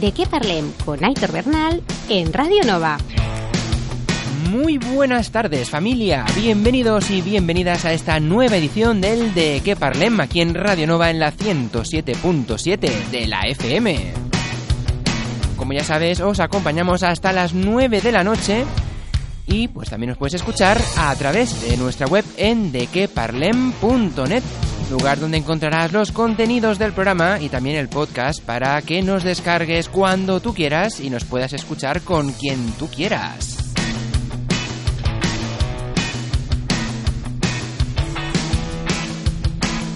De qué parlem con Aitor Bernal en Radio Nova. Muy buenas tardes familia, bienvenidos y bienvenidas a esta nueva edición del De qué Parlem aquí en Radio Nova en la 107.7 de la FM. Como ya sabes, os acompañamos hasta las 9 de la noche y pues también nos puedes escuchar a través de nuestra web en dequeparlem.net lugar donde encontrarás los contenidos del programa y también el podcast para que nos descargues cuando tú quieras y nos puedas escuchar con quien tú quieras.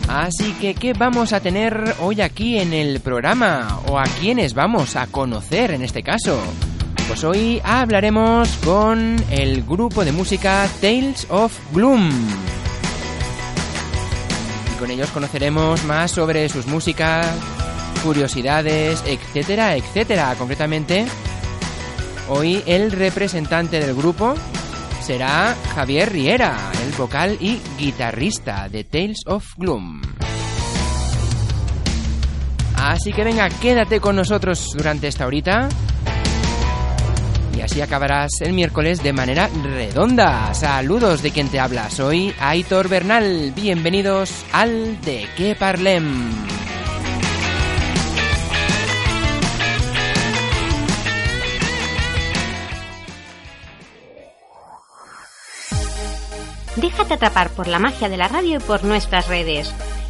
Así que, ¿qué vamos a tener hoy aquí en el programa? ¿O a quiénes vamos a conocer en este caso? Pues hoy hablaremos con el grupo de música Tales of Gloom. Con ellos conoceremos más sobre sus músicas, curiosidades, etcétera, etcétera. Concretamente, hoy el representante del grupo será Javier Riera, el vocal y guitarrista de Tales of Gloom. Así que venga, quédate con nosotros durante esta horita. Así acabarás el miércoles de manera redonda. Saludos de quien te habla. Soy Aitor Bernal. Bienvenidos al De qué Parlem. Déjate atrapar por la magia de la radio y por nuestras redes.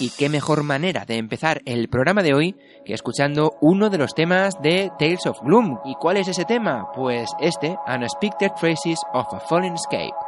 Y qué mejor manera de empezar el programa de hoy que escuchando uno de los temas de Tales of Gloom. ¿Y cuál es ese tema? Pues este, Unexpected Traces of a Fallen Escape.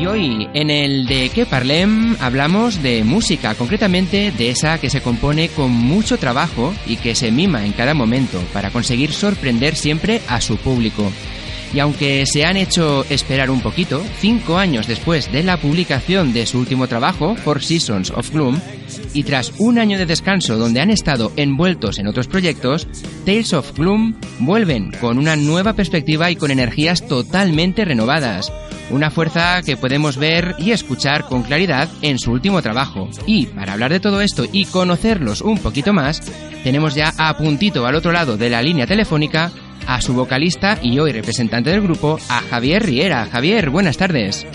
Y hoy, en el de qué parlem, hablamos de música, concretamente de esa que se compone con mucho trabajo y que se mima en cada momento para conseguir sorprender siempre a su público. Y aunque se han hecho esperar un poquito, cinco años después de la publicación de su último trabajo, Four Seasons of Gloom, y tras un año de descanso donde han estado envueltos en otros proyectos, Tales of Gloom vuelven con una nueva perspectiva y con energías totalmente renovadas. Una fuerza que podemos ver y escuchar con claridad en su último trabajo. Y para hablar de todo esto y conocerlos un poquito más, tenemos ya a puntito al otro lado de la línea telefónica a su vocalista y hoy representante del grupo, a Javier Riera. Javier, buenas tardes.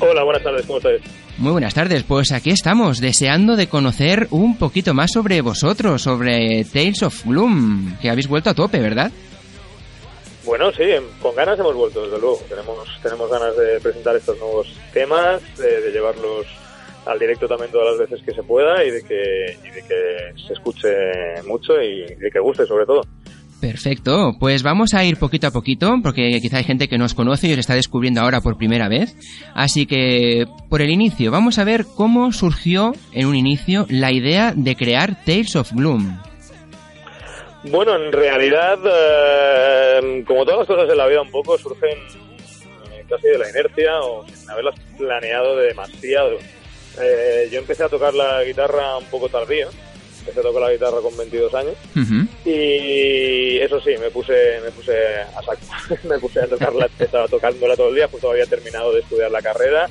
Hola, buenas tardes, ¿cómo estáis? Muy buenas tardes, pues aquí estamos, deseando de conocer un poquito más sobre vosotros, sobre Tales of Gloom, que habéis vuelto a tope, ¿verdad? Bueno, sí, con ganas hemos vuelto, desde luego. Tenemos, tenemos ganas de presentar estos nuevos temas, de, llevarlos al directo también todas las veces que se pueda y de que, y de que se escuche mucho y de que guste sobre todo. Perfecto, pues vamos a ir poquito a poquito, porque quizá hay gente que nos conoce y os está descubriendo ahora por primera vez. Así que, por el inicio, vamos a ver cómo surgió en un inicio la idea de crear Tales of Gloom. Bueno, en realidad, eh, como todas las cosas en la vida, un poco surgen eh, casi de la inercia o sin haberlas planeado demasiado. Eh, yo empecé a tocar la guitarra un poco tardío. Empecé a tocar la guitarra con 22 años. Y eso sí, me puse, me puse a saco. me puse a tocarla, estaba tocándola todo el día, justo había terminado de estudiar la carrera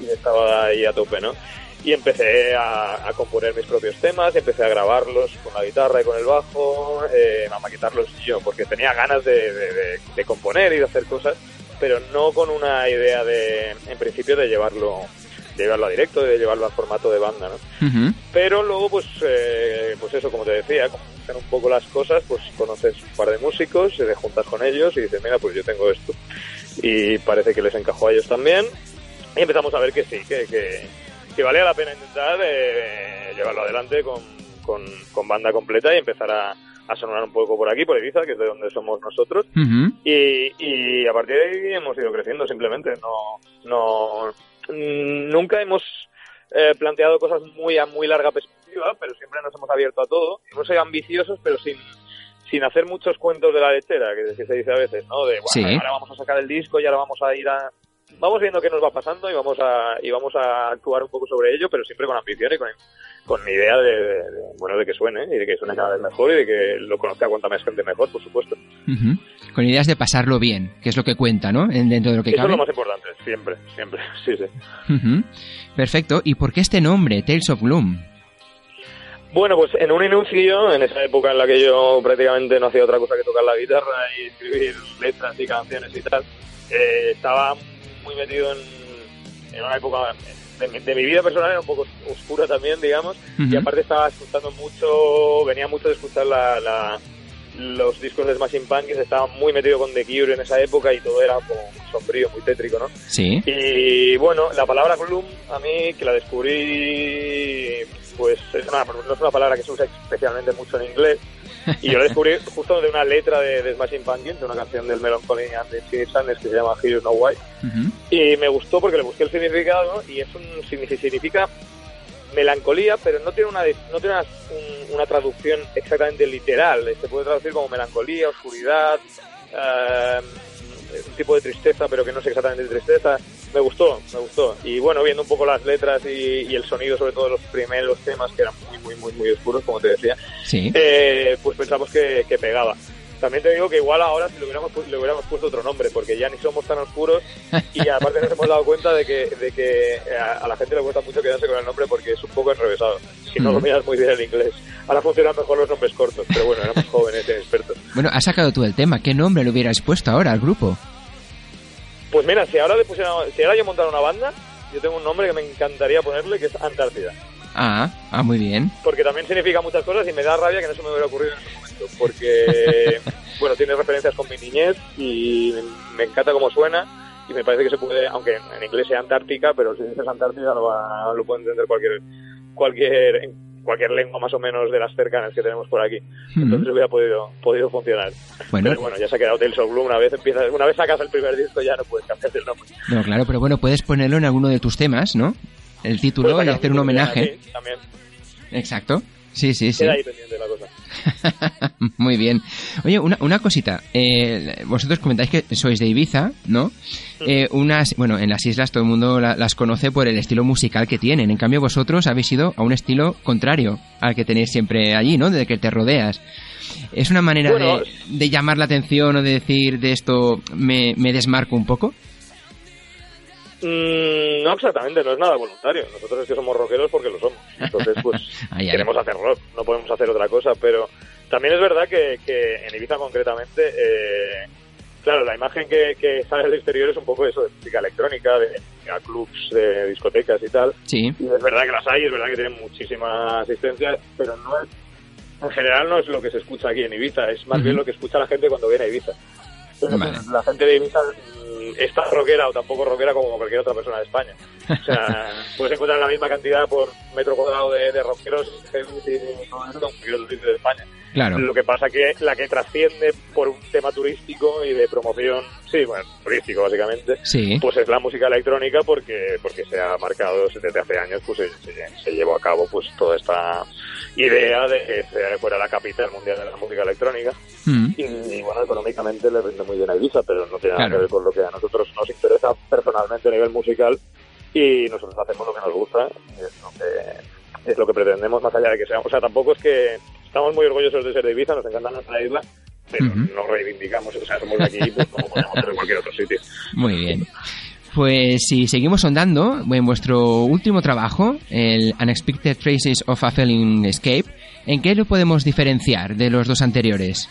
y estaba ahí a tope, ¿no? Y empecé a, a componer mis propios temas, empecé a grabarlos con la guitarra y con el bajo, eh, a maquetarlos yo, porque tenía ganas de, de- de- de componer y de hacer cosas, pero no con una idea de, en principio, de llevarlo, de llevarlo a directo, de llevarlo al formato de banda, ¿no? Ujú. Pero luego, pues, eh, pues eso, como te decía, como hacen un poco las cosas, pues conoces un par de músicos, te juntas con ellos y dices, mira, pues yo tengo esto. Y parece que les encajó a ellos también. Y empezamos a ver que sí, que, que, que valía la pena intentar eh, llevarlo adelante con, con, con banda completa y empezar a, a sonar un poco por aquí, por Ibiza, que es de donde somos nosotros. Y, y a partir de ahí hemos ido creciendo simplemente. No, no, nunca hemos eh, planteado cosas muy a muy larga perspectiva, pero siempre nos hemos abierto a todo. Hemos sido ambiciosos, pero sin, sin hacer muchos cuentos de la lechera, que, que se dice a veces, ¿no? De, bueno, Sí. ahora vamos a sacar el disco y ahora vamos a ir a... Vamos viendo qué nos va pasando y vamos a, y vamos a actuar un poco sobre ello, pero siempre con ambición y con, con idea de, de- de, bueno, de que suene y de que suene cada vez mejor y de que lo conozca cuanta más gente mejor, por supuesto. Con ideas de pasarlo bien, que es lo que cuenta, ¿no? En- Dentro de lo que Eso es lo más importante, siempre, siempre, sí, sí. Perfecto. ¿Y por qué este nombre, Tales of Gloom? Bueno, pues en un inicio, en esa época en la que yo prácticamente no hacía otra cosa que tocar la guitarra y escribir letras y canciones y tal, eh, estaba muy metido en, en una época de, mi- de mi vida personal, era un poco oscura también, digamos, y aparte estaba escuchando mucho, venía mucho de escuchar la, la- los discos de Smashing Pumpkins, estaba muy metido con The Cure en esa época y todo era como muy sombrío, muy tétrico, ¿no? Sí. Y bueno, la palabra gloom, a mí que la descubrí, pues es una, no es una palabra que se usa especialmente mucho en inglés. Y yo la descubrí justo de una letra de, de Smashing Pumpkins, de una canción del Melancholy and the Sadness que se llama Here You Know Why. Y me gustó porque le busqué el significado y es un signifi- significa melancolía, pero no tiene una no tiene una, un- una traducción exactamente literal. Se puede traducir como melancolía, oscuridad, eh, un tipo de tristeza, pero que no es exactamente tristeza. Me gustó, me gustó. Y bueno, viendo un poco las letras y, y el sonido, sobre todo los primeros temas, que eran muy, muy, muy, muy oscuros, como te decía, Sí. eh, pues pensamos que, que pegaba. También te digo que igual ahora si le hubiéramos, le hubiéramos puesto otro nombre, porque ya ni somos tan oscuros y aparte nos hemos dado cuenta de que, de que a, a la gente le cuesta mucho quedarse con el nombre porque es un poco enrevesado. Si no lo miras muy bien el inglés. Ahora funcionan mejor los nombres cortos, pero bueno, éramos jóvenes y expertos. Bueno, has sacado tú el tema. ¿Qué nombre le hubieras puesto ahora al grupo? Pues mira, si ahora, le pusiera, si ahora yo montara una banda, yo tengo un nombre que me encantaría ponerle, que es Antártida. Ah, ah, muy bien. porque también significa muchas cosas y me da rabia que no se me hubiera ocurrido en ese momento, porque, bueno, tiene referencias con mi niñez y me encanta cómo suena y me parece que se puede, aunque en inglés sea Antártica, pero si dices Antártida lo, va- lo puede entender cualquier, cualquier, cualquier lengua más o menos de las cercanas que tenemos por aquí. Entonces hubiera podido, podido funcionar. Bueno, Pero bueno, ya se ha quedado Tales of Gloom, una vez empiezas, una vez sacas el primer disco ya no puedes cambiar el nombre. no, claro, pero bueno, puedes ponerlo en alguno de tus temas, ¿no? El título Puedes y hacer un homenaje. sí, también. Exacto. Sí, sí, sí. Queda ahí pendiente la cosa. Muy bien. Oye, una, una cosita. Eh, vosotros comentáis que sois de Ibiza, ¿no? Eh, unas, bueno, en las islas todo el mundo la- las conoce por el estilo musical que tienen. En cambio, vosotros habéis ido a un estilo contrario al que tenéis siempre allí, ¿no? De que te rodeas. ¿Es una manera Bueno, de, de llamar la atención o de decir de esto me, me desmarco un poco? Mm, no exactamente, no es nada voluntario. Nosotros es que somos rockeros porque lo somos. Entonces, pues Ay, ay. queremos hacer rock, no podemos hacer otra cosa. Pero también es verdad que, que en Ibiza concretamente, eh, claro, la imagen que, que sale al exterior es un poco eso de música electrónica, de, a clubs, de discotecas y tal. Sí. Y es verdad que las hay, es verdad que tienen muchísima asistencia, pero no es, en general no es lo que se escucha aquí en Ibiza, es más bien lo que escucha la gente cuando viene a Ibiza. Entonces, Vale. La gente de Ibiza es tan rockera o tampoco rockera como cualquier otra persona de España. O sea, puedes encontrar la misma cantidad por metro cuadrado de, de rockeros en cualquier otro sitio de España. Claro. Lo que pasa que la que trasciende por un tema turístico y de promoción, sí, bueno, turístico básicamente, Sí. pues es la música electrónica porque porque se ha marcado desde hace años, pues se, se- se llevó a cabo pues toda esta idea de que se- fuera la capital mundial de la música electrónica. Mm. Y, y, bueno, económicamente le rinde muy bien a Ibiza, pero no tiene nada Claro. que ver con lo que a nosotros nos interesa personalmente a nivel musical y nosotros hacemos lo que nos gusta y es lo que, es lo que pretendemos más allá de que sea. O sea, tampoco es que estamos muy orgullosos de ser de Ibiza, nos encanta nuestra isla, pero Ujú. no reivindicamos, o sea, somos de aquí pues, como podemos ser en cualquier otro sitio. Muy bien. Pues si seguimos sondando, en vuestro último trabajo, el Unexpected Traces of a Failing Escape, ¿en qué lo podemos diferenciar de los dos anteriores?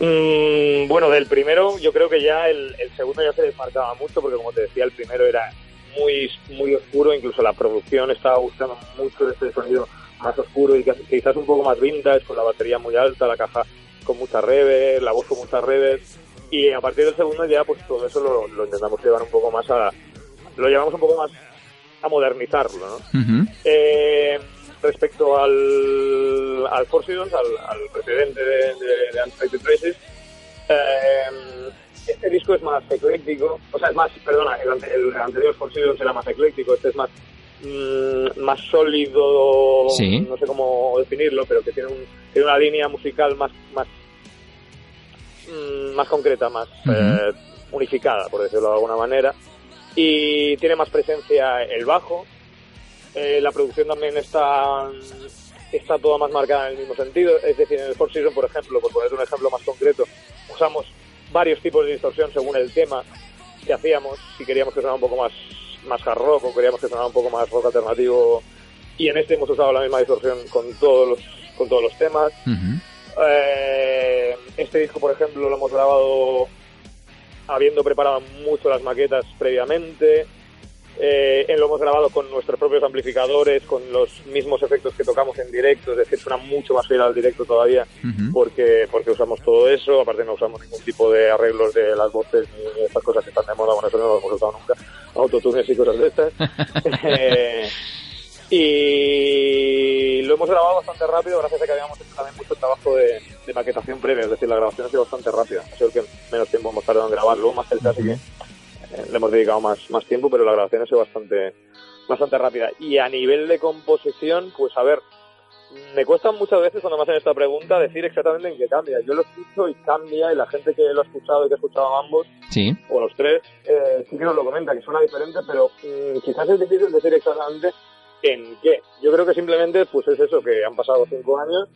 Mm, bueno, del primero yo creo que ya el, el segundo ya se desmarcaba mucho porque como te decía el primero era muy muy oscuro, incluso la producción estaba buscando mucho este sonido más oscuro y quizás un poco más vintage, con la batería muy alta, la caja con mucha reverb, la voz con mucha reverb y a partir del segundo ya pues todo eso lo, lo intentamos llevar un poco más a lo llevamos un poco más a modernizarlo, ¿no? Eh, respecto al, al Four Seasons, al, al precedente de, de, de Unexpected eh, este disco es más ecléctico, o sea, es más, perdona, el, el anterior Four Seasons era más ecléctico, este es más mm, más sólido, Sí. no sé cómo definirlo, pero que tiene, un, tiene una línea musical más más mm, más concreta, más eh, unificada, por decirlo de alguna manera, y tiene más presencia el bajo, eh, la producción también está está toda más marcada en el mismo sentido. Es decir, en el Four Seasons, por ejemplo, por poner un ejemplo más concreto, usamos varios tipos de distorsión según el tema que hacíamos. Si queríamos que sonara un poco más, más hard rock o queríamos que sonara un poco más rock alternativo. Y en este hemos usado la misma distorsión con todos los, con todos los temas. Eh, este disco, por ejemplo, lo hemos grabado habiendo preparado mucho las maquetas previamente. Eh, lo hemos grabado con nuestros propios amplificadores, con los mismos efectos que tocamos en directo, es decir, suena mucho más fiel al directo todavía porque porque usamos todo eso, aparte no usamos ningún tipo de arreglos de las voces ni estas cosas que están de moda, bueno, eso no lo hemos usado nunca, autotunes y cosas de estas. Eh, y lo hemos grabado bastante rápido gracias a que habíamos hecho también mucho trabajo de, de maquetación previa, es decir, la grabación ha sido bastante rápida, ha sido el que menos tiempo hemos tardado en grabarlo, más que el así que eh, le hemos dedicado más, más tiempo, pero la grabación ha sido bastante, bastante rápida. Y a nivel de composición, pues a ver, me cuesta muchas veces cuando me hacen esta pregunta decir exactamente en qué cambia. Yo lo escucho y cambia, y la gente que lo ha escuchado y que ha escuchado a ambos, Sí. o los tres, eh, sí que nos lo comenta, que suena diferente, pero mm, quizás es difícil decir exactamente en qué. Yo creo que simplemente pues es eso, que han pasado cinco años,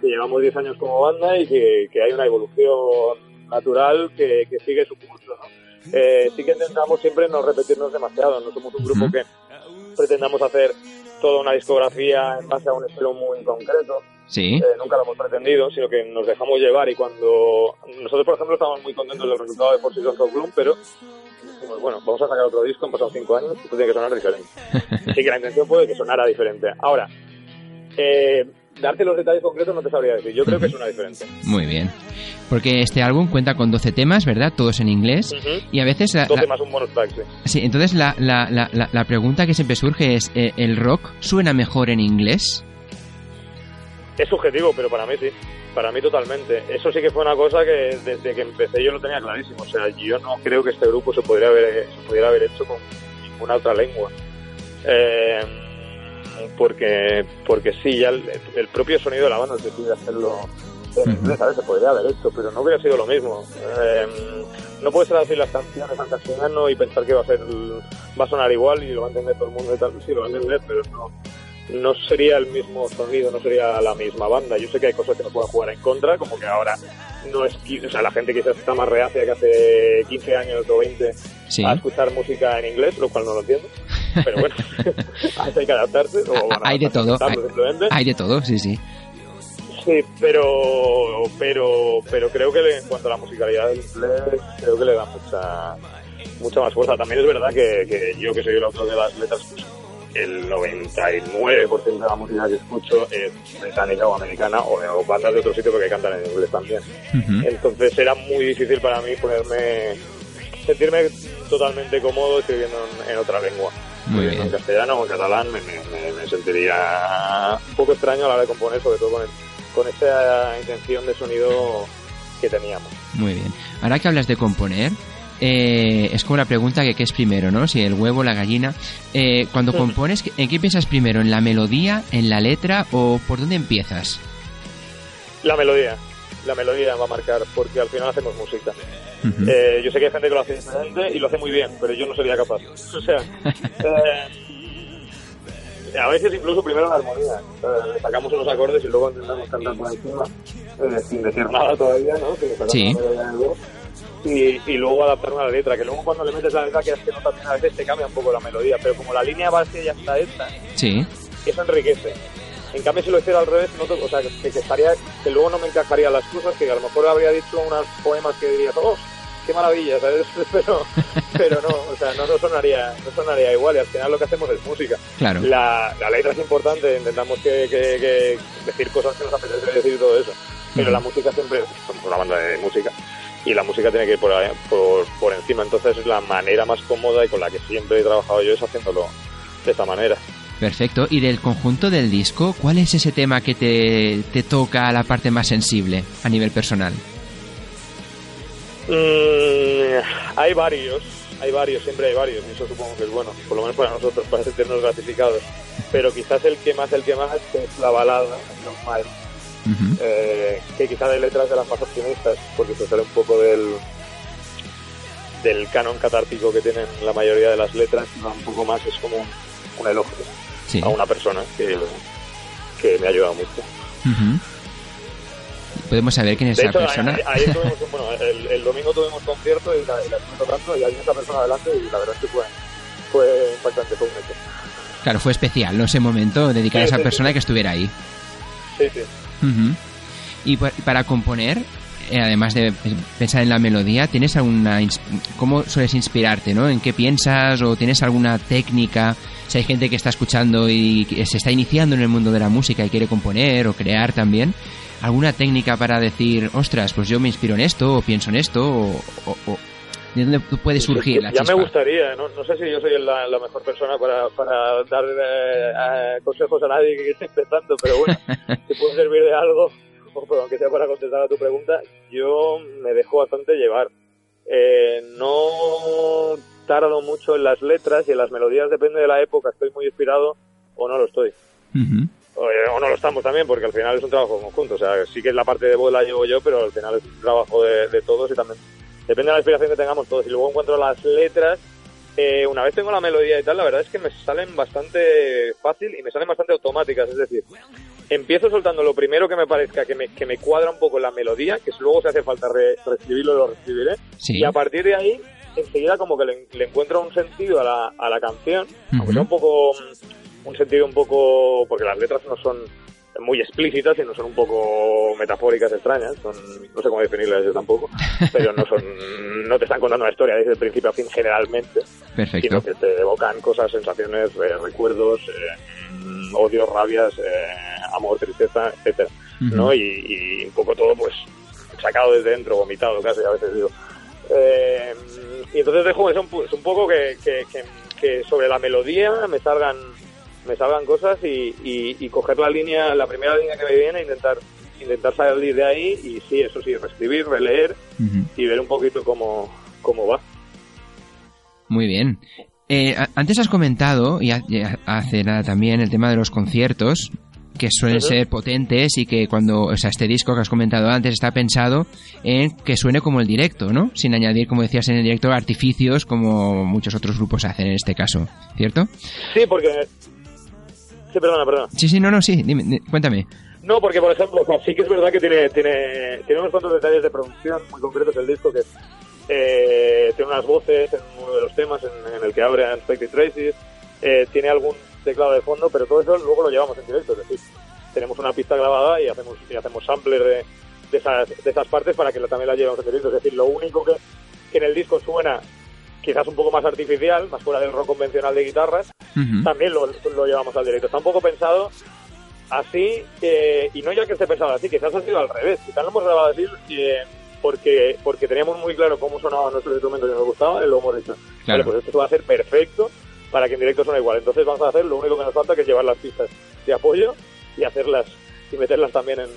que llevamos diez años como banda y que, que hay una evolución natural que, que sigue su curso, ¿no? Eh, sí que intentamos siempre no repetirnos demasiado, no somos un grupo que pretendamos hacer toda una discografía en base a un estilo muy concreto, Sí. eh, nunca lo hemos pretendido, sino que nos dejamos llevar y cuando nosotros, por ejemplo, estamos muy contentos del resultado de Seasons of Gloom, pero dijimos, bueno, vamos a sacar otro disco, han pasado cinco años, esto tiene que sonar diferente. Así que la intención fue que sonara diferente. Ahora, eh, darte los detalles concretos no te sabría decir, yo creo que suena diferente. Muy bien. Porque este álbum cuenta con 12 temas, ¿verdad? Todos en inglés. Ujú. Y a veces... la- 12 la- más un bonus track, sí. sí, entonces la, la- la pregunta que siempre surge es, eh, ¿el rock suena mejor en inglés? Es subjetivo, pero para mí sí. Para mí totalmente. Eso sí que fue una cosa que desde que empecé yo lo tenía clarísimo. O sea, yo no creo que este grupo se pudiera haber, se pudiera haber hecho con ninguna otra lengua. Eh, porque, porque sí, ya el, el propio sonido de la banda decide hacerlo en inglés, ¿sabes? Se podría haber hecho, pero no hubiera sido lo mismo. Eh, no puedes traducir las canciones al castellano y pensar que va a ser va a sonar igual y lo va a entender todo el mundo y tal. Sí, lo va a entender, pero no, no sería el mismo sonido, no sería la misma banda. Yo sé que hay cosas que nos pueden jugar en contra, como que ahora no es, o sea, la gente quizás está más reacia que hace 15 años o 20 Sí. a escuchar música en inglés, lo cual no lo entiendo. Pero bueno, hay que adaptarse. O, Hay de todo. Hay, de todo, sí, sí. Sí, pero, pero, pero creo que en cuanto a la musicalidad del inglés, creo que le da mucha, mucha más fuerza. También es verdad que, que yo, que soy el autor de las letras, pues, el 99% de la música que escucho es británica o americana o, o bandas de otro sitio porque cantan en inglés también. Entonces era muy difícil para mí ponerme, sentirme totalmente cómodo escribiendo en, en otra lengua. Muy bien. En castellano o en catalán me, me- me- me sentiría un poco extraño a la hora de componer, sobre todo con el, con esa intención de sonido que teníamos. Muy bien. Ahora que hablas de componer, eh, es como la pregunta que qué es primero, ¿no? Si el huevo, la gallina. Eh, cuando compones, ¿en qué piensas primero? ¿En la melodía, en la letra o por dónde empiezas? La melodía. La melodía va a marcar, porque al final hacemos música. Eh, yo sé que hay gente que lo hace diferente y lo hace muy bien, pero yo no sería capaz. O sea, a veces incluso primero la armonía. sacamos unos acordes y luego intentamos cantar por encima, sin decir nada todavía, ¿no? Sí y, y, luego adaptarme a la letra, que luego cuando le metes la letra que que no también a veces te cambia un poco la melodía, pero como la línea base ya está hecha, sí. eso enriquece. En cambio, si lo hiciera al revés, no o sea, que, estaría, que luego no me encajaría las cosas, que a lo mejor habría dicho unos poemas que diría, oh, qué maravilla, ¿sabes? Pero, pero no, o sea, no, no, sonaría, no sonaría igual y al final lo que hacemos es música. Claro. La, la letra es importante, intentamos que, que, decir cosas que nos apetece decir y todo eso, pero la música siempre, somos una banda de música, y la música tiene que ir por, por, por encima. Entonces es la manera más cómoda y con la que siempre he trabajado yo es haciéndolo de esta manera. Perfecto. ¿Y del conjunto del disco, cuál es ese tema que te, te toca la parte más sensible a nivel personal? Mm, hay varios, hay varios, siempre hay varios, y eso supongo que es bueno, por lo menos para nosotros, para sentirnos gratificados. Pero quizás el que más, el que más es la balada, normal eh, que quizá de letras de las más optimistas, porque se sale un poco del del canon catártico que tienen la mayoría de las letras, un poco más es como un, elogio a una persona que, que me ha ayudado mucho. ¿Podemos saber quién es esa persona? bueno, el, domingo tuvimos concierto y la, y la tocando y hay esa persona adelante y la verdad es que fue, fue impactante, fue un hecho. Claro, fue especial, ¿no? Ese momento, dedicar a esa persona que estuviera ahí. Sí, sí. Y para componer, además de pensar en la melodía, ¿tienes alguna... ¿Cómo sueles inspirarte, no? ¿En qué piensas o tienes alguna técnica? Si hay gente que está escuchando y se está iniciando en el mundo de la música y quiere componer o crear también, ¿alguna técnica para decir, ostras, pues yo me inspiro en esto o pienso en esto o, ¿De dónde puede surgir la Ya me gustaría, no, no, sé si yo soy la, mejor persona para, para dar eh, consejos a nadie que esté empezando, pero bueno, si puede servir de algo, o aunque sea para contestar a tu pregunta, yo me dejo bastante llevar. Eh, no tardo mucho en las letras y en las melodías, depende de la época, estoy muy inspirado o no lo estoy. o, no lo estamos también, porque al final es un trabajo conjunto. O sea, sí que es la parte de voz la llevo yo, pero al final es un trabajo de, de todos y también depende de la inspiración que tengamos todos. Y luego encuentro las letras, eh, una vez tengo la melodía y tal, la verdad es que me salen bastante fácil y me salen bastante automáticas. Es decir, empiezo soltando lo primero que me parezca que me, que me cuadra un poco la melodía, que luego si hace falta reescribirlo, lo reescribiré. Y a partir de ahí, enseguida como que le, encuentro un sentido a la, a la canción, aunque sea un poco, un sentido un poco, porque las letras no son muy explícitas y no son un poco metafóricas extrañas, son, no sé cómo definirlas yo tampoco, pero no son, no te están contando una historia desde el principio a fin generalmente, Perfecto. sino que te evocan cosas, sensaciones, eh, recuerdos, eh, odios, rabias, eh, amor, tristeza, etcétera, ¿no? Y, un poco todo pues sacado desde dentro, vomitado casi a veces digo. y entonces dejo eso un, un poco que, que, que sobre la melodía me salgan me salgan cosas y, y, coger la línea, la primera línea que me viene e intentar intentar salir de ahí y sí, eso sí, reescribir, releer y ver un poquito cómo, cómo va. Muy bien. Eh, antes has comentado, y hace nada también, el tema de los conciertos, que suelen ser potentes y que cuando, o sea, este disco que has comentado antes está pensado en que suene como el directo, ¿no? Sin añadir, como decías en el directo, artificios como muchos otros grupos hacen en este caso, ¿cierto? Sí, porque Sí, perdona, perdona. Sí, sí, no, no, sí, dime, cuéntame. No, porque por ejemplo, sí que es verdad que tiene, tiene, tiene unos cuantos detalles de producción muy concretos el disco que eh, tiene unas voces en uno de los temas en, el que abre Unexpected Traces, eh, tiene algún teclado de fondo, pero todo eso luego lo llevamos en directo, es decir, tenemos una pista grabada y hacemos, y hacemos sampler de, de, esas, de esas partes para que también la llevemos en directo, es decir, lo único que, que en el disco suena quizás un poco más artificial, más fuera del rock convencional de guitarras, también lo, llevamos al directo. Está un poco pensado así, eh, y no ya que esté pensado así, quizás ha sido al revés, quizás lo hemos grabado así eh, porque porque teníamos muy claro cómo sonaban nuestros instrumentos y nos gustaba y lo hemos hecho. Vale, pues esto va a ser perfecto para que en directo suene igual. Entonces vamos a hacer lo único que nos falta que es llevar las pistas de apoyo y hacerlas y meterlas también en,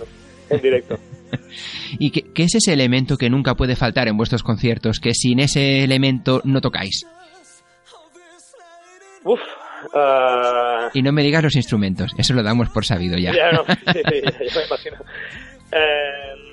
en directo. ¿Y qué, qué es ese elemento que nunca puede faltar en vuestros conciertos? Que sin ese elemento no tocáis. Uf, ah, Y no me digas los instrumentos, eso lo damos por sabido ya. Ya, no, sí, sí, ya me imagino. Eh,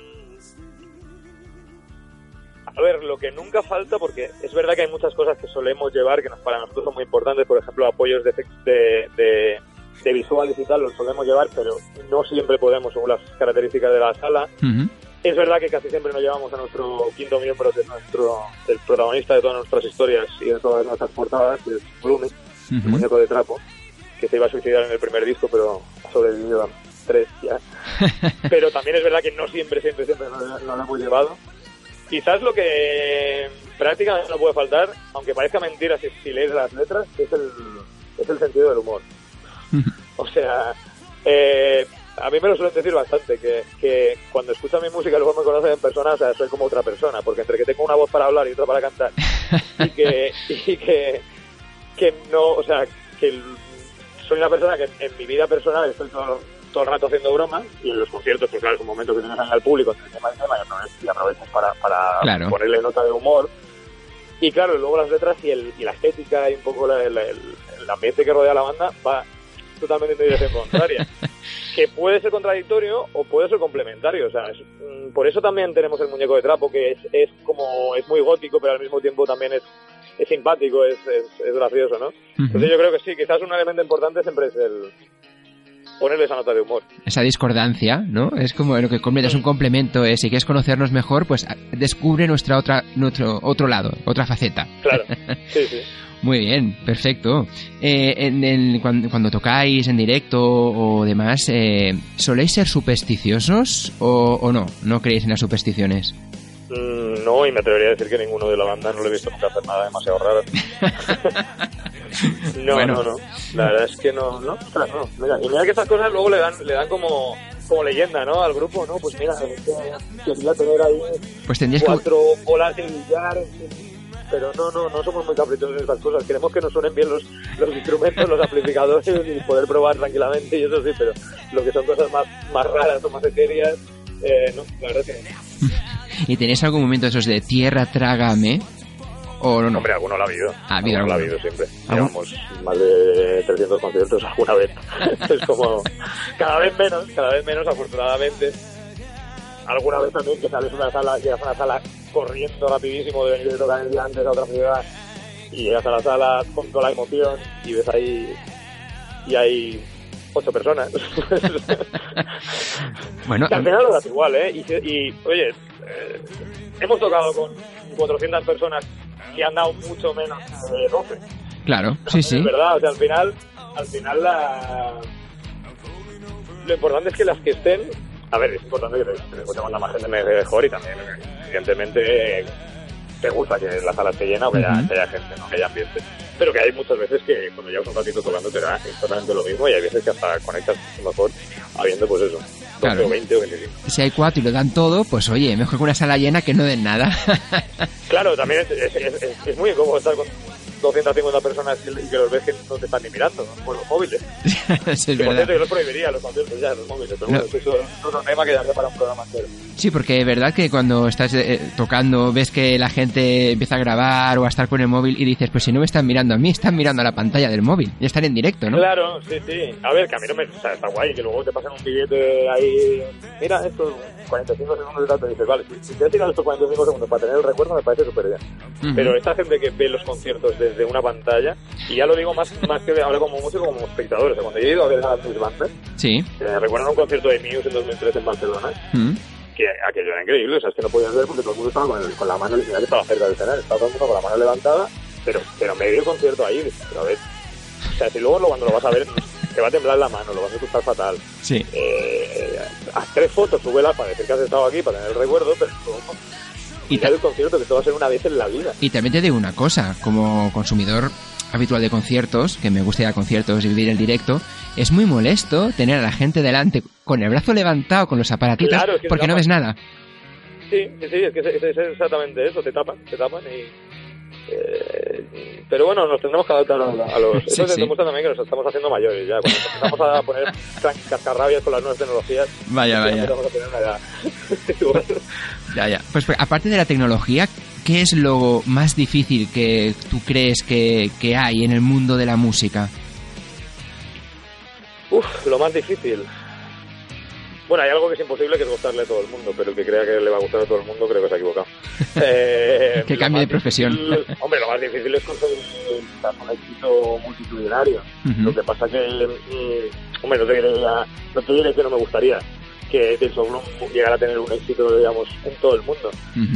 a ver, lo que nunca falta, porque es verdad que hay muchas cosas que solemos llevar que para nosotros son muy importantes, por ejemplo, apoyos de, de, de- de visuales y tal, los solemos llevar, pero no siempre podemos según las características de la sala. Ujú. Es verdad que casi siempre nos llevamos a nuestro quinto miembro, que es nuestro, el protagonista de todas nuestras historias y de todas nuestras portadas, que es Blume, el Ujú. muñeco de trapo, que se iba a suicidar en el primer disco, pero ha sobrevivido a tres ya. pero también es verdad que no siempre, siempre, siempre lo- lo hemos llevado. Quizás lo que prácticamente no puede faltar, aunque parezca mentira si, si lees las letras, es el, es el sentido del humor. O sea, eh, a mí me lo suelen decir bastante, que, que cuando escuchan mi música y luego me conocen en persona, o sea, soy como otra persona, porque entre que tengo una voz para hablar y otra para cantar, y que, y que, que no, o sea, que soy una persona que en mi vida personal estoy todo, todo el rato haciendo bromas, y en los conciertos, pues claro, es un momento que tienes al público entre tema y tema, y aprovechas, para, para Claro. ponerle nota de humor. Y claro, luego las letras y, el, y la estética y un poco la- la- el, el ambiente que rodea a la banda va totalmente en dirección contraria. que puede ser contradictorio o puede ser complementario. O sea, es- mm, por eso también tenemos el muñeco de trapo, que es, es como es muy gótico, pero al mismo tiempo también es, es simpático, es, es, es gracioso, ¿no? Entonces yo creo que sí, quizás un elemento importante siempre es el ponerle esa nota de humor. Esa discordancia, ¿no? Es como lo que es un complemento. eh, si quieres conocernos mejor, pues a- descubre nuestra otra, nuestro otro lado, otra faceta. Claro, sí, sí. Muy bien, perfecto. Eh, en cuando tocáis en directo o demás, eh, ¿soléis ser supersticiosos o, o no? ¿No creéis en las supersticiones? Mm, No, y me atrevería a decir que ninguno de la banda no lo he visto nunca hacer nada demasiado raro. no, Bueno. no, no. La verdad es que no, no, ostras, no. Mira, y mira que estas cosas luego le dan, le dan como, como leyenda, ¿no? Al grupo, ¿no? Pues mira, quería tener ahí Pues tendríais que... cuatro bolas de billar, pero no, no, no somos muy caprichosos en estas cosas. Queremos que nos suenen bien los, los instrumentos, los amplificadores y poder probar tranquilamente y eso sí, pero lo que son cosas más, más raras o más etéreas, eh, no, la verdad es que. ¿Y tenéis algún momento de esos de tierra trágame? ¿O no? Hombre, alguno lo ha habido. Ha habido alguno lo ha habido siempre. ¿Algún? Llevamos más de 300 conciertos alguna vez. es como cada vez menos, cada vez menos, afortunadamente. Alguna vez también que sales una sala, llegas a una sala corriendo rapidísimo de venir de tocar el día antes a otra ciudad y llegas a la sala con toda la emoción y ves ahí y hay ocho personas. Bueno, Que al final lo das igual, ¿eh? Y, y, oye, eh, hemos tocado con 400 personas que han dado mucho menos de 12. claro, sí, sí. Es verdad, o sea, al final, al final la... lo importante es que las que estén, a ver, es importante que te, escuche cuanta más gente mejor y también, evidentemente, te gusta que la sala esté llena o que, haya, Ujú. que haya gente, ¿no? que haya ambiente. Pero que hay muchas veces que cuando llevas un ratito tocando te da exactamente lo mismo y hay veces que hasta conectas mejor habiendo pues eso, 12 Claro. o 20 o 25. Si hay cuatro y lo dan todo, pues oye, mejor que una sala llena que no den nada. Claro, también es- es- es muy incómodo estar con 250 personas y y que los ves que no te están ni mirando por los móviles. Eso es cierto, verdad. yo los prohibiría los conciertos ya, los móviles, pero No. bueno, eso es otro tema que daría para un programa entero. Sí, porque es verdad que cuando estás eh, tocando ves que la gente empieza a grabar o a estar con el móvil y dices, pues si no me están mirando a mí, están mirando a la pantalla del móvil y están en directo, ¿no? Claro, sí, sí. A ver, que a mí no me... O sea, está guay que luego te pasan un billete ahí... Mira, estos 45 segundos y tal, te dices, vale, si, si te has tirado estos 45 segundos para tener el recuerdo me parece súper bien. Pero esta gente que ve los conciertos desde una pantalla, y ya lo digo más, más que ahora como músico, como espectador. O sea, cuando yo he ido a ver a mis bandas, Sí. eh, recuerdo un concierto de Muse en 2013 en Barcelona, Mm. que aquello era increíble, o sea, es que no podías ver porque todo el mundo estaba con, el- con la mano, mira que estaba cerca del escenario, estaba todo el mundo con la mano levantada, pero, pero medio concierto ahí, pero a ver, o sea, si luego cuando lo vas a ver, te va a temblar la mano, lo vas a escuchar fatal. Sí. Eh, haz tres fotos, súbelas para decir que has estado aquí, para tener el recuerdo, pero Y y ta- el concierto que esto va a ser una vez en la vida. Y también te digo una cosa, como consumidor habitual de conciertos, que me gusta ir a conciertos y vivir el directo, es muy molesto tener a la gente delante con el brazo levantado, con los aparatitos, Claro, es que porque no ves nada. Sí, sí, sí, es que es, es exactamente eso, te tapan, te tapan y... eh, pero bueno, nos tendremos que adaptar a, a los... Sí, Eso sí. demuestra también que nos estamos haciendo mayores ya. Cuando empezamos a poner cascarrabias con las nuevas tecnologías, Vaya, ya vaya. empezamos a tener una edad. Ya, ya. Pues pues, aparte de la tecnología, ¿qué es lo más difícil que tú crees que, que hay en el mundo de la música? Uf, lo más difícil. Bueno, hay algo que es imposible, que es gustarle a todo el mundo, pero el que crea que le va a gustar a todo el mundo creo que se ha equivocado. Eh, Que cambie de profesión. difícil- hombre, lo más difícil es conseguir un éxito multitudinario. Lo que pasa que, mm, hombre, no te, diré, no te diré que no me gustaría que Tales of Bloom llegara a tener un éxito, digamos, en todo el mundo.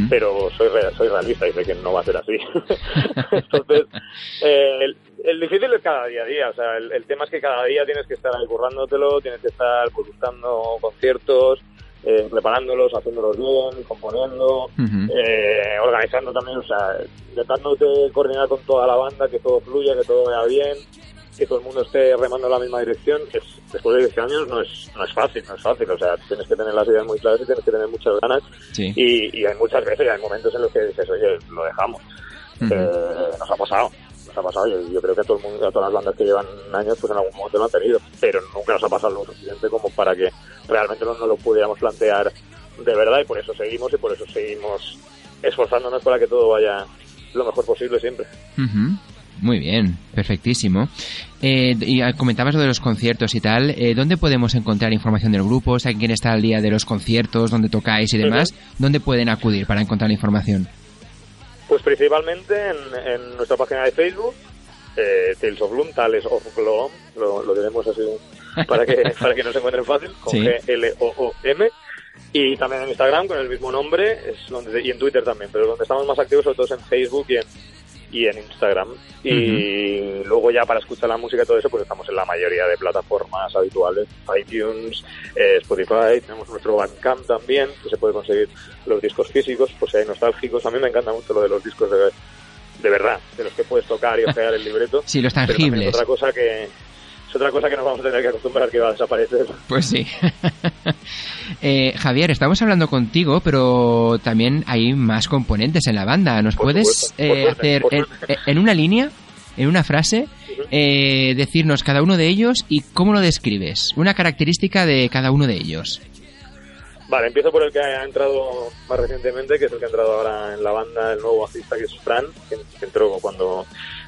Pero soy re- soy realista y sé que no va a ser así. Entonces, eh, el, el difícil es cada día a día, o sea, el, el tema es que cada día tienes que estar ahí currándotelo, tienes que estar pues, buscando conciertos, eh, preparándolos, haciéndolos bien, componiendo, eh, organizando también, o sea, intentándote coordinar con toda la banda, que todo fluya, que todo vaya bien, que todo el mundo esté remando en la misma dirección, es, después de 10 años no es, no es fácil, no es fácil, o sea, tienes que tener las ideas muy claras y tienes que tener muchas ganas Sí. y, y hay muchas veces, hay momentos en los que dices, oye, lo dejamos. Eh, nos ha pasado, nos ha pasado y yo creo que a todo el mundo, a todas las bandas que llevan años, pues en algún momento lo han tenido, pero nunca nos ha pasado lo suficiente como para que realmente no nos lo pudiéramos plantear de verdad y por eso seguimos y por eso seguimos esforzándonos para que todo vaya lo mejor posible siempre. Muy bien, perfectísimo. Eh, y ah, comentabas lo de los conciertos y tal. Eh, ¿Dónde podemos encontrar información del grupo? O sea, quién está al día de los conciertos, dónde tocáis y demás. ¿Dónde pueden acudir para encontrar información? Pues principalmente en, en nuestra página de Facebook, eh, Tales of Bloom, Tales of Gloom, lo, lo diremos así para que, para que nos encuentren fácil, con Sí. G-L-O-O-M. Y también en Instagram con el mismo nombre, es donde, y en Twitter también, pero donde estamos más activos sobre todo es en Facebook y en, y en Instagram. Y luego ya para escuchar la música y todo eso, pues estamos en la mayoría de plataformas habituales, iTunes, eh, Spotify, tenemos nuestro Bandcamp también, que se puede conseguir los discos físicos, pues si hay nostálgicos. A mí me encanta mucho lo de los discos de, de verdad, de los que puedes tocar y ojear el libreto. Sí, los tangibles. es otra cosa que es otra cosa que nos vamos a tener que acostumbrar que va a desaparecer. Pues sí. Eh, Javier, estamos hablando contigo, pero también hay más componentes en la banda. ¿Nos Por puedes supuesto, eh, hacer en, en una línea, en una frase, eh, decirnos cada uno de ellos y cómo lo describes? Una característica de cada uno de ellos. Vale, empiezo por el que ha entrado más recientemente, que es el que ha entrado ahora en la banda, el nuevo bajista, que es Fran, que entró cuando,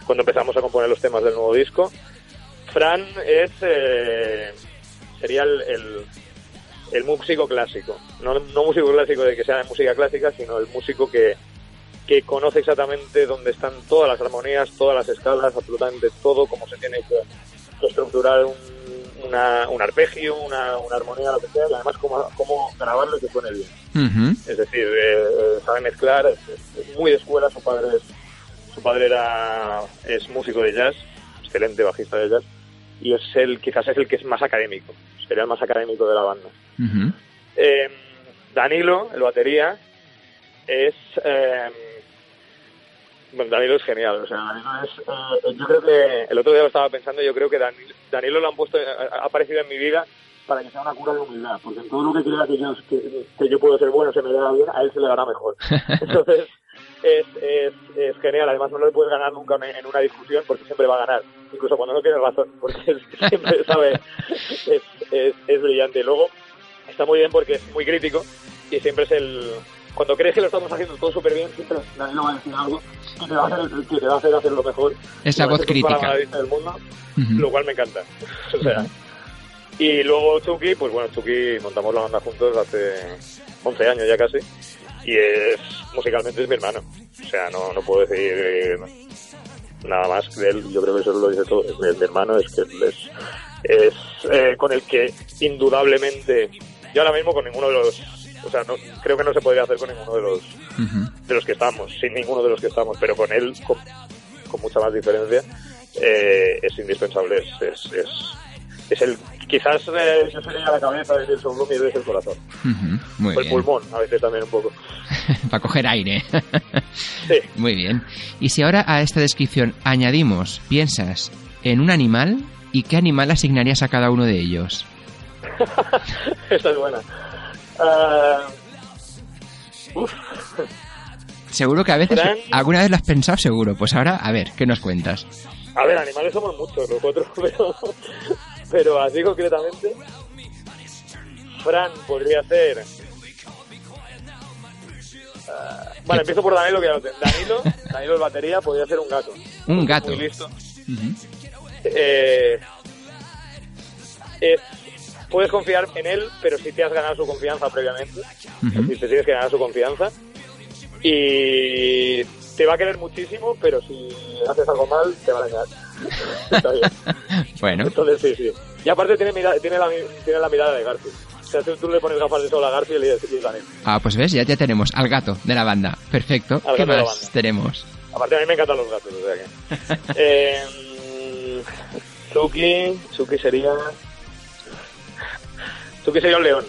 cuando empezamos a componer los temas del nuevo disco. Fran es eh, sería el, el, el músico clásico, no, no músico clásico de que sea de música clásica, sino el músico que, que conoce exactamente dónde están todas las armonías, todas las escalas, absolutamente todo, cómo se tiene que, que estructurar un, una, un arpegio, una, una armonía, lo que sea, y además cómo, cómo grabarlo y que suene bien. Es decir, eh, eh, sabe mezclar, es muy de escuela, su padre es, su padre era, es músico de jazz, excelente bajista de jazz, y es el, quizás es el que es más académico, sería el más académico de la banda. Eh, Danilo, el batería, es... eh, bueno, Danilo es genial, o sea, Danilo es... eh, yo creo que, el otro día lo estaba pensando, yo creo que Danilo, Danilo lo han puesto, ha ha aparecido en mi vida para que sea una cura de humildad, porque en todo lo que crea que yo, que, que yo puedo ser bueno, se me da bien, a él se le dará mejor. Entonces, es, es, es genial, además no le puedes ganar nunca en una discusión porque siempre va a ganar, incluso cuando no tiene razón, porque siempre sabe, es, es, es brillante. Y luego, está muy bien porque es muy crítico y siempre es el cuando crees que lo estamos haciendo todo súper bien siempre Danilo va a decir algo que te va a hacer, que te va a hacer hacerlo mejor. Esa voz crítica. del mundo lo cual me encanta. O sea y luego Chucky pues bueno Chucky montamos la banda juntos hace 11 años ya casi y es musicalmente es mi hermano. O sea no, no puedo decir eh, nada más de él. Yo creo que eso lo dice todo. Es mi, hermano es que es, es eh, con el que indudablemente yo ahora mismo con ninguno de los o sea no, creo que no se podría hacer con ninguno de los de los que estamos sin ninguno de los que estamos pero con él con, con mucha más diferencia eh, es indispensable es, es, es, es el quizás eh, yo sería la cabeza del Bloom y él es el corazón. Muy o el bien. pulmón a veces también un poco Para coger aire. sí Muy bien. Y si ahora a esta descripción añadimos, piensas en un animal, ¿y qué animal asignarías a cada uno de ellos? Esta es buena. Ah, uf. Seguro que a veces, Fran- alguna vez lo has pensado seguro. Pues ahora, a ver, ¿qué nos cuentas? A ver, animales somos muchos los cuatro, pero, pero así concretamente, Fran podría ser. Ah, vale, empiezo por Danilo, que ya lo tengo. Danilo, Danilo el batería, podría ser un gato. Un gato. Muy listo. Ujú. Eh, es- puedes confiar en él, pero si te has ganado su confianza previamente. Es decir, te tienes que ganar su confianza. Y te va a querer muchísimo, pero si haces algo mal, te va a dañar. Está bien. Bueno, Entonces, sí, sí. Y aparte tiene, mira- tiene, la, tiene la mirada de Garfield. O sea, tú, tú le pones gafas de sol a Garfield y y Daniel. ah, pues ves, ya, ya tenemos al gato de la banda. Perfecto. Al ¿Qué más tenemos? Aparte, a mí me encantan los gatos, o sea que... eh, sería... Suki sería un león.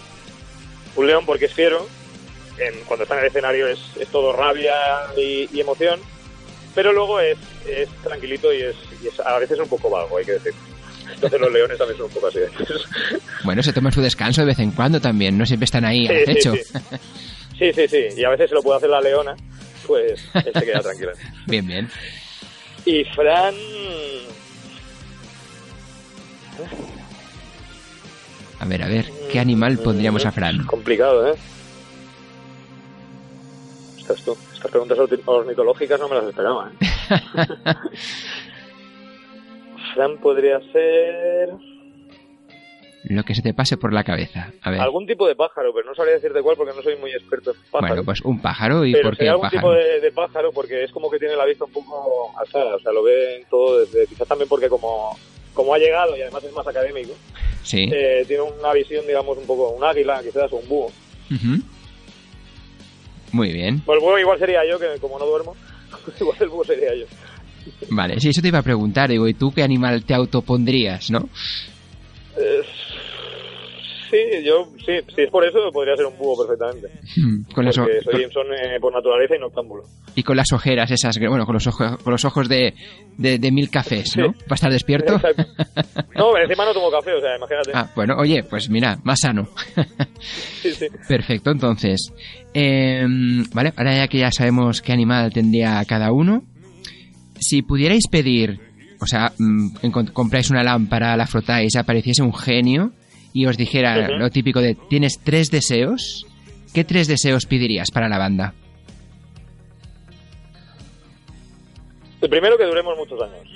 Un león porque es fiero. En, cuando está en el escenario es, es todo rabia y, y emoción. Pero luego es, es tranquilito y es, y es a veces un poco vago, hay que decir. Entonces los leones también son un poco así. Bueno, se toma su descanso de vez en cuando también. No siempre están ahí al Sí, sí, acecho. sí. Sí, sí, sí. Y a veces se lo puede hacer la leona, pues él se queda tranquilo. Bien, bien. Y Fran... A ver, a ver, ¿qué animal pondríamos a Fran? Complicado, ¿eh? Estás tú. Estas preguntas ornitológicas no me las esperaba, ¿eh? Fran podría ser... Lo que se te pase por la cabeza. A ver. Algún tipo de pájaro, pero no sabría decirte cuál porque no soy muy experto en pájaros. Bueno, pues un pájaro y pero por qué algún pájaro. tipo de, de pájaro porque es como que tiene la vista un poco alzada, o sea, lo ven todo desde... Quizás también porque como, como ha llegado y además es más académico, Sí. eh, tiene una visión, digamos, un poco... Un águila, quizás, o un búho. Ujú. Muy bien. Bueno, el búho igual sería yo, que como no duermo, igual el búho sería yo. Vale, sí, eso te iba a preguntar. Digo, ¿y tú qué animal te autopondrías, no? Eh, sí, yo, sí, si es por eso, podría ser un búho perfectamente. Con porque soy con- son eh, por naturaleza y noctámbulo. Y con las ojeras esas, bueno, con los ojos, con los ojos de, de, de mil cafés, ¿no? ¿Para estar despierto? Exacto. No, encima no tomo café, o sea, imagínate. Ah, bueno, oye, pues mira, más sano. Sí, sí. Perfecto, entonces. eh, vale, ahora ya que ya sabemos qué animal tendría cada uno, si pudierais pedir, o sea, mm, compráis una lámpara, la frotáis, apareciese un genio y os dijera lo típico de tienes tres deseos, ¿qué tres deseos pedirías para la banda? El primero, que duremos muchos años.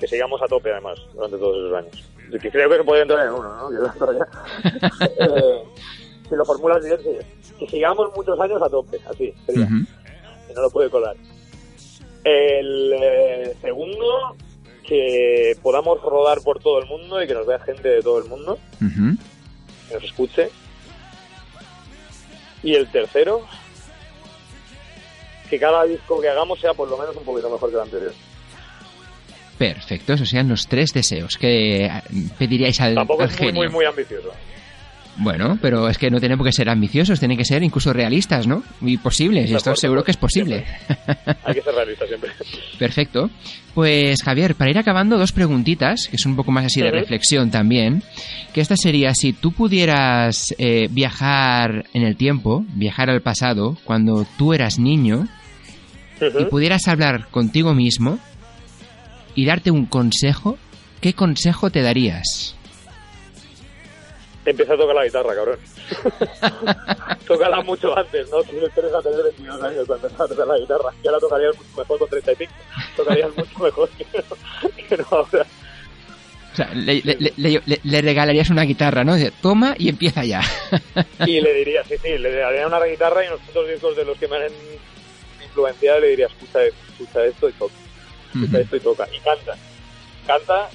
Que sigamos a tope, además, durante todos esos años. Que creo que se puede entrar en uno, ¿no? Eh, si lo formulas bien, sí. Que sigamos muchos años a tope, así, sería. Que no lo puede colar. El eh, segundo, que podamos rodar por todo el mundo y que nos vea gente de todo el mundo, que nos escuche. Y el tercero, que cada disco que hagamos sea por lo menos un poquito mejor que el anterior. Perfecto, esos serían los tres deseos que pediríais al, Tampoco al es muy, genio. muy, muy ambicioso. Bueno, pero es que no tienen por qué ser ambiciosos, tienen que ser incluso realistas, ¿no? Y posibles, y esto seguro que es posible. Hay que ser realista siempre. Perfecto. Pues Javier, para ir acabando, dos preguntitas, que son un poco más así de reflexión también. Que esta sería, si tú pudieras eh, viajar en el tiempo, viajar al pasado, cuando tú eras niño, y pudieras hablar contigo mismo y darte un consejo, ¿qué consejo te darías? Empieza a tocar la guitarra, cabrón. Tócala mucho antes, ¿no? Si esperes a tener 22 años para empezar a tocar la guitarra. Ya la tocarías mucho mejor con 35. Tocarías mucho mejor que no, que no ahora. O sea, le, le- le- le- le regalarías una guitarra, ¿no? Dice, Toma y empieza ya. Y le diría, sí, sí, le daría una guitarra y unos discos de los que me han influenciado le diría, escucha, escucha esto y toca. Escucha esto y toca. Y canta. Canta.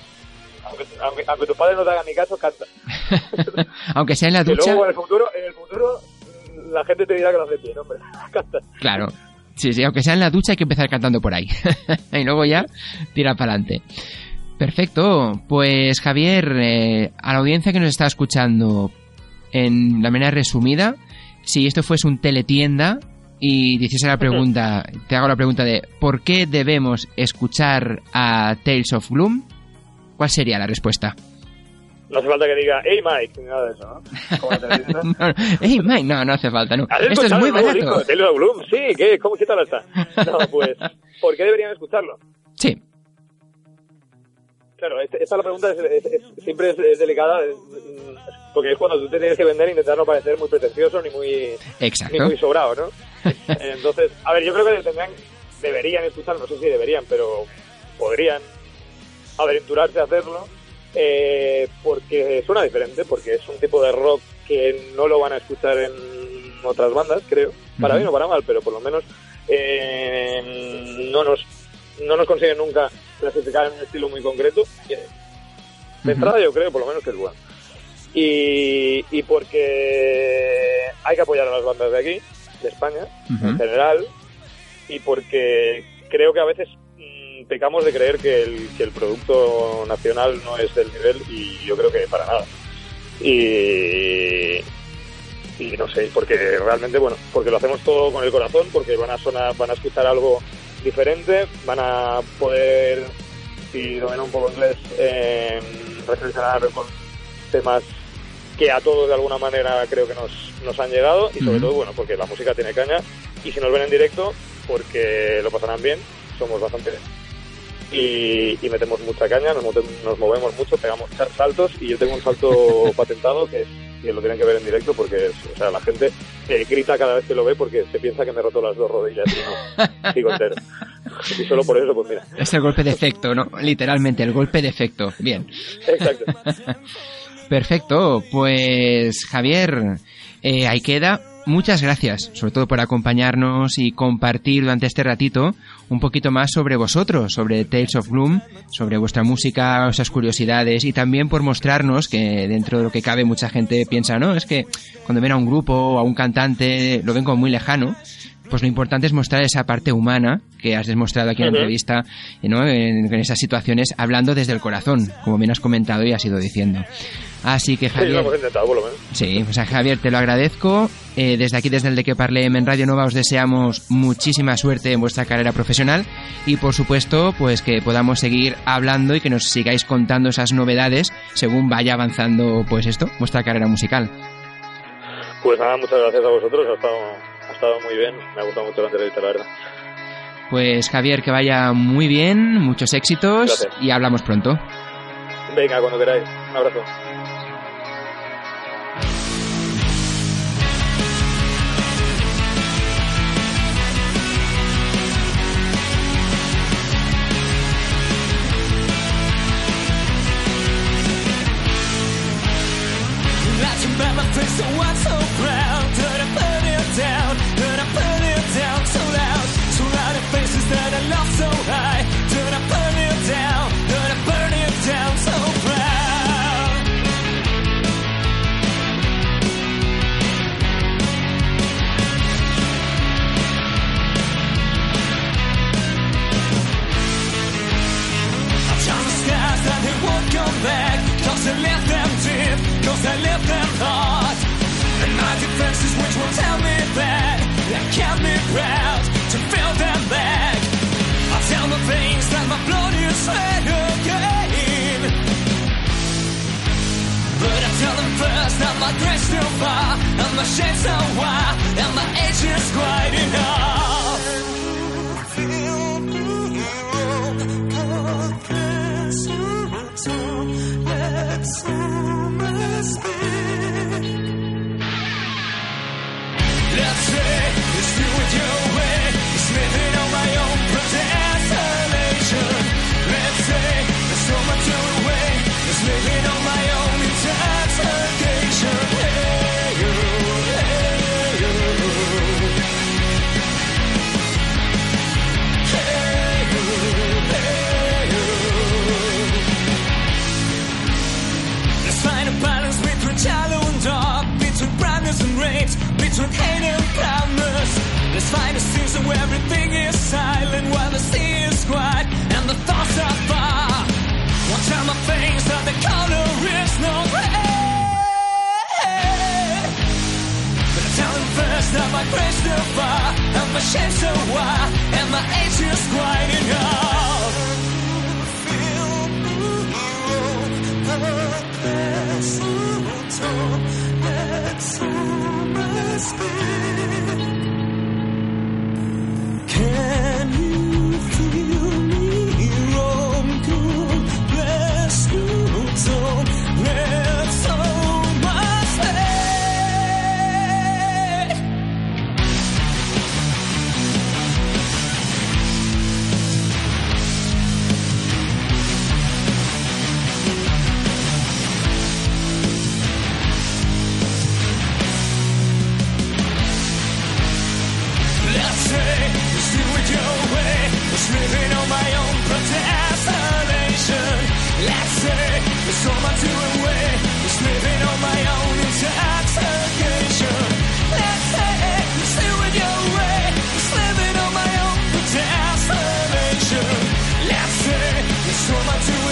Aunque, aunque, aunque tus padres no te hagan ni caso, canta. Aunque sea en la ducha, luego en el futuro, en el futuro, la gente te dirá que lo hace bien, hombre. Canta. claro. Sí, sí, aunque sea en la ducha hay que empezar cantando por ahí. y luego ya tira para adelante. Perfecto. Pues Javier, eh, a la audiencia que nos está escuchando, en la manera resumida, si esto fuese un teletienda y hiciese la pregunta, te hago la pregunta de ¿por qué debemos escuchar a Tales of Gloom? ¿Cuál sería la respuesta? No hace falta que diga, hey Mike, ni nada de eso, ¿no? Como. No, ey, Mike, no, no hace falta, no. ¿Has Esto es muy barato. disco de Taylor Bloom? Sí, ¿qué? ¿Cómo, ¿qué tal está? No, pues, ¿por qué deberían escucharlo? Sí, Claro, este- esta la pregunta es, es- es- siempre es, delicada, mm, porque es cuando tú te tienes que vender e intentar no parecer muy pretencioso ni muy, ni exacto. muy sobrado, ¿no? Entonces, a ver, yo creo que deberían escuchar, no sé si deberían, pero podrían aventurarse a hacerlo, eh, porque suena diferente, porque es un tipo de rock que no lo van a escuchar en otras bandas, creo, para bien o para mal, pero por lo menos eh, no nos no nos consiguen nunca clasificar en un estilo muy concreto. Y, De entrada yo creo por lo menos que es bueno. Y, y porque hay que apoyar a las bandas de aquí, de España, en general, y porque creo que a veces mm, pecamos de creer que el, que el producto nacional no es del nivel y yo creo que para nada. Y, y no sé, porque realmente, bueno, porque lo hacemos todo con el corazón, porque van a sonar, van a escuchar algo diferente, van a poder, si domina un poco inglés, eh, reflexionar con temas que a todos de alguna manera creo que nos, nos han llegado y sobre Ujú. todo, bueno, porque la música tiene caña y si nos ven en directo, porque lo pasarán bien, somos bastante y, y metemos mucha caña, nos, nos movemos mucho, pegamos sa- saltos y yo tengo un salto patentado que, que lo tienen que ver en directo porque es- o sea, la gente eh, grita cada vez que lo ve porque se piensa que me he roto las dos rodillas y no, sigo entero. Y solo por eso, pues mira, Es el golpe de efecto, ¿no? Literalmente, el golpe de efecto. Bien. exacto. Perfecto, pues Javier, eh, ahí queda. Muchas gracias, sobre todo por acompañarnos y compartir durante este ratito un poquito más sobre vosotros, sobre Tales of Gloom, sobre vuestra música, vuestras curiosidades y también por mostrarnos que dentro de lo que cabe mucha gente piensa, no, es que cuando ven a un grupo o a un cantante lo ven como muy lejano, pues lo importante es mostrar esa parte humana que has demostrado aquí en la entrevista, ¿no? en, en esas situaciones, hablando desde el corazón, como bien has comentado y has ido diciendo. Así que Sí, lo Javier, hemos intentado por lo menos. sí, sea, Javier, te lo agradezco. Eh, desde aquí, desde el de que Parlem en Radio Nova, os deseamos muchísima suerte en vuestra carrera profesional y, por supuesto, pues que podamos seguir hablando y que nos sigáis contando esas novedades según vaya avanzando, pues esto, vuestra carrera musical. Pues nada, muchas gracias a vosotros, ha estado, ha estado muy bien, me ha gustado mucho la entrevista, la verdad. Pues Javier, que vaya muy bien, muchos éxitos Gracias. y hablamos pronto. Venga, cuando queráis, un abrazo. My face, so so tell me that They can't be proud to feel them back I tell my veins that my blood is red again. But I tell them first that my grace too far And my shame so wide And my age is quite enough you. That my grace too far, and my shame so wide, and my age is enough. trauma to living on my own is intoxication. That's it. Stay your way. Living on my own. Let's say to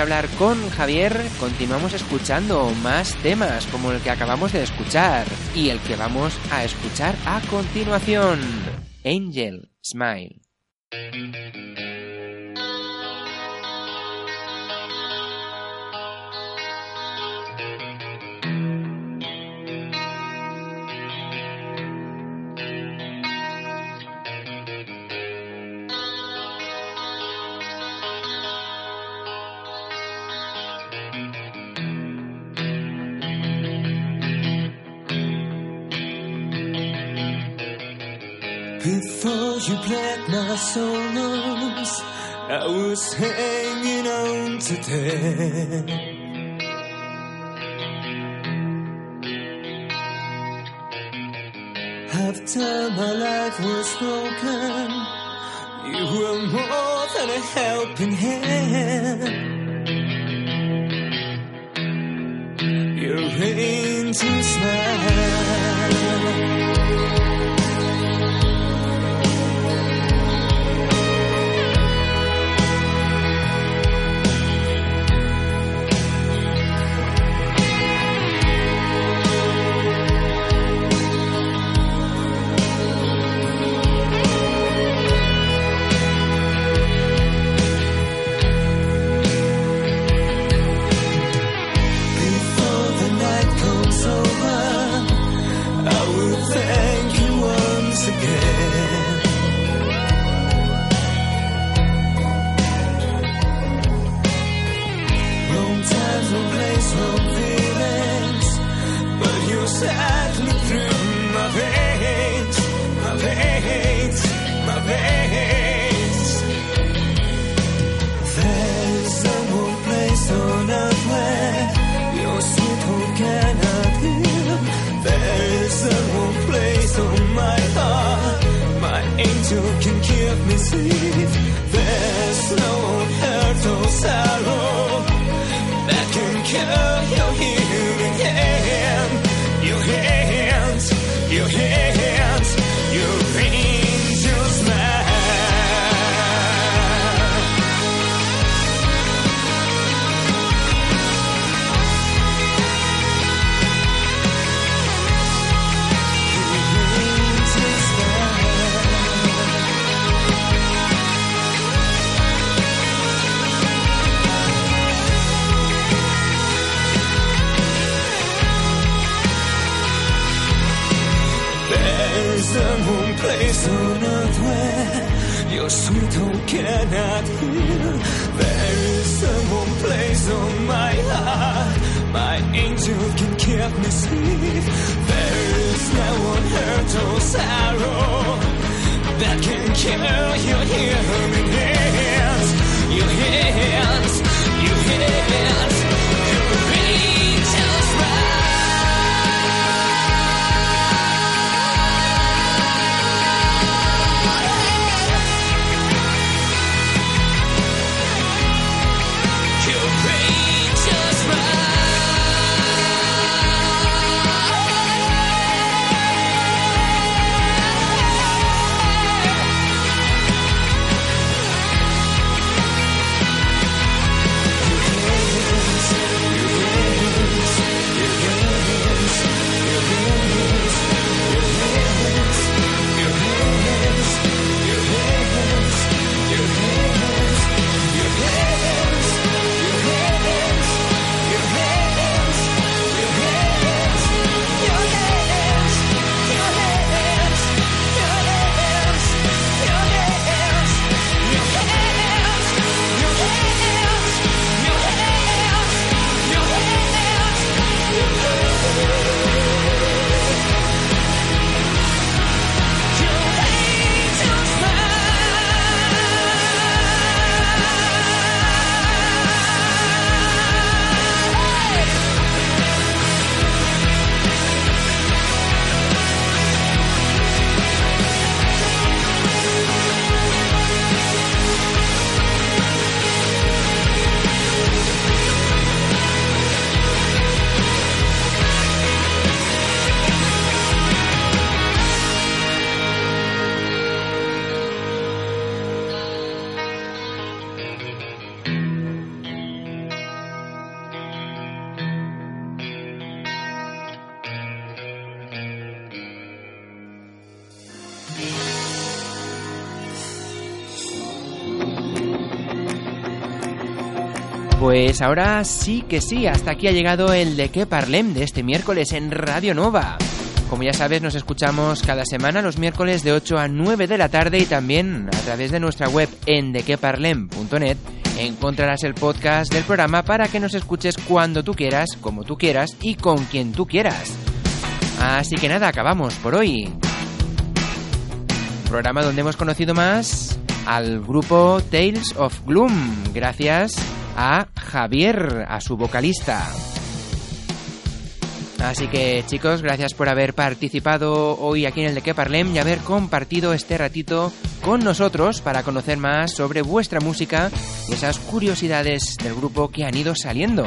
hablar con Javier, continuamos escuchando más temas como el que acabamos de escuchar y el que vamos a escuchar a continuación. Angel Smile. You played my solos, I was hanging on today. After my life was broken, you were more than a helping hand. Your angel smile. You through my veins, my veins, my veins. There's no one place on earth where your sweet home cannot heal. There's no one place on my heart my angel can keep me safe. There's no hurt or sorrow that can kill your healing Pues ahora sí que sí, hasta aquí ha llegado el de que parlem de este miércoles en Radio Nova. Como ya sabes, nos escuchamos cada semana los miércoles de 8 a 9 de la tarde y también a través de nuestra web en dequeparlem.net encontrarás el podcast del programa para que nos escuches cuando tú quieras, como tú quieras y con quien tú quieras. Así que nada, acabamos por hoy. Programa donde hemos conocido más al grupo Tales of Gloom, gracias a Javier, a su vocalista. Así que chicos, gracias por haber participado hoy aquí en el de que parlem y haber compartido este ratito con nosotros para conocer más sobre vuestra música y esas curiosidades del grupo que han ido saliendo.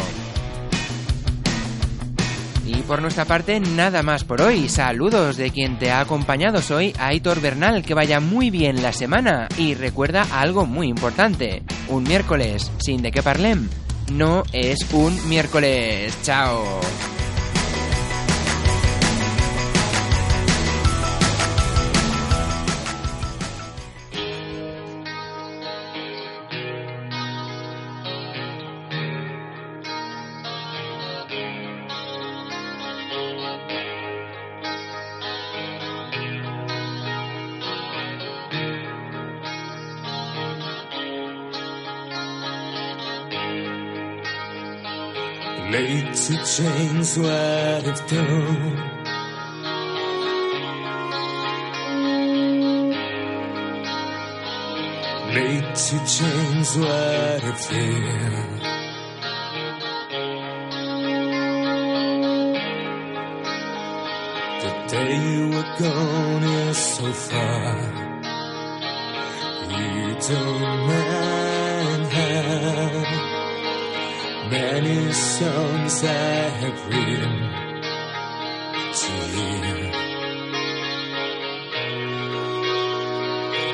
Y por nuestra parte, nada más por hoy. Saludos de quien te ha acompañado. Soy Aitor Bernal. Que vaya muy bien la semana. Y recuerda algo muy importante. Un miércoles sin de qué parlem no es un miércoles. Chao. Change what I've done. Late to change what I feel. The day you were gone is so far. You don't mind many songs I have written to you.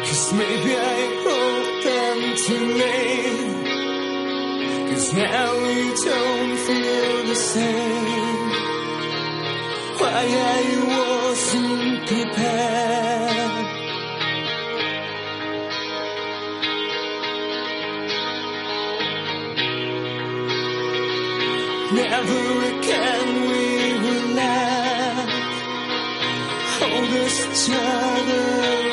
Cause maybe I wrote them too late. Cause now you don't feel the same. Why I wasn't prepared. Never again we will laugh. Hold each other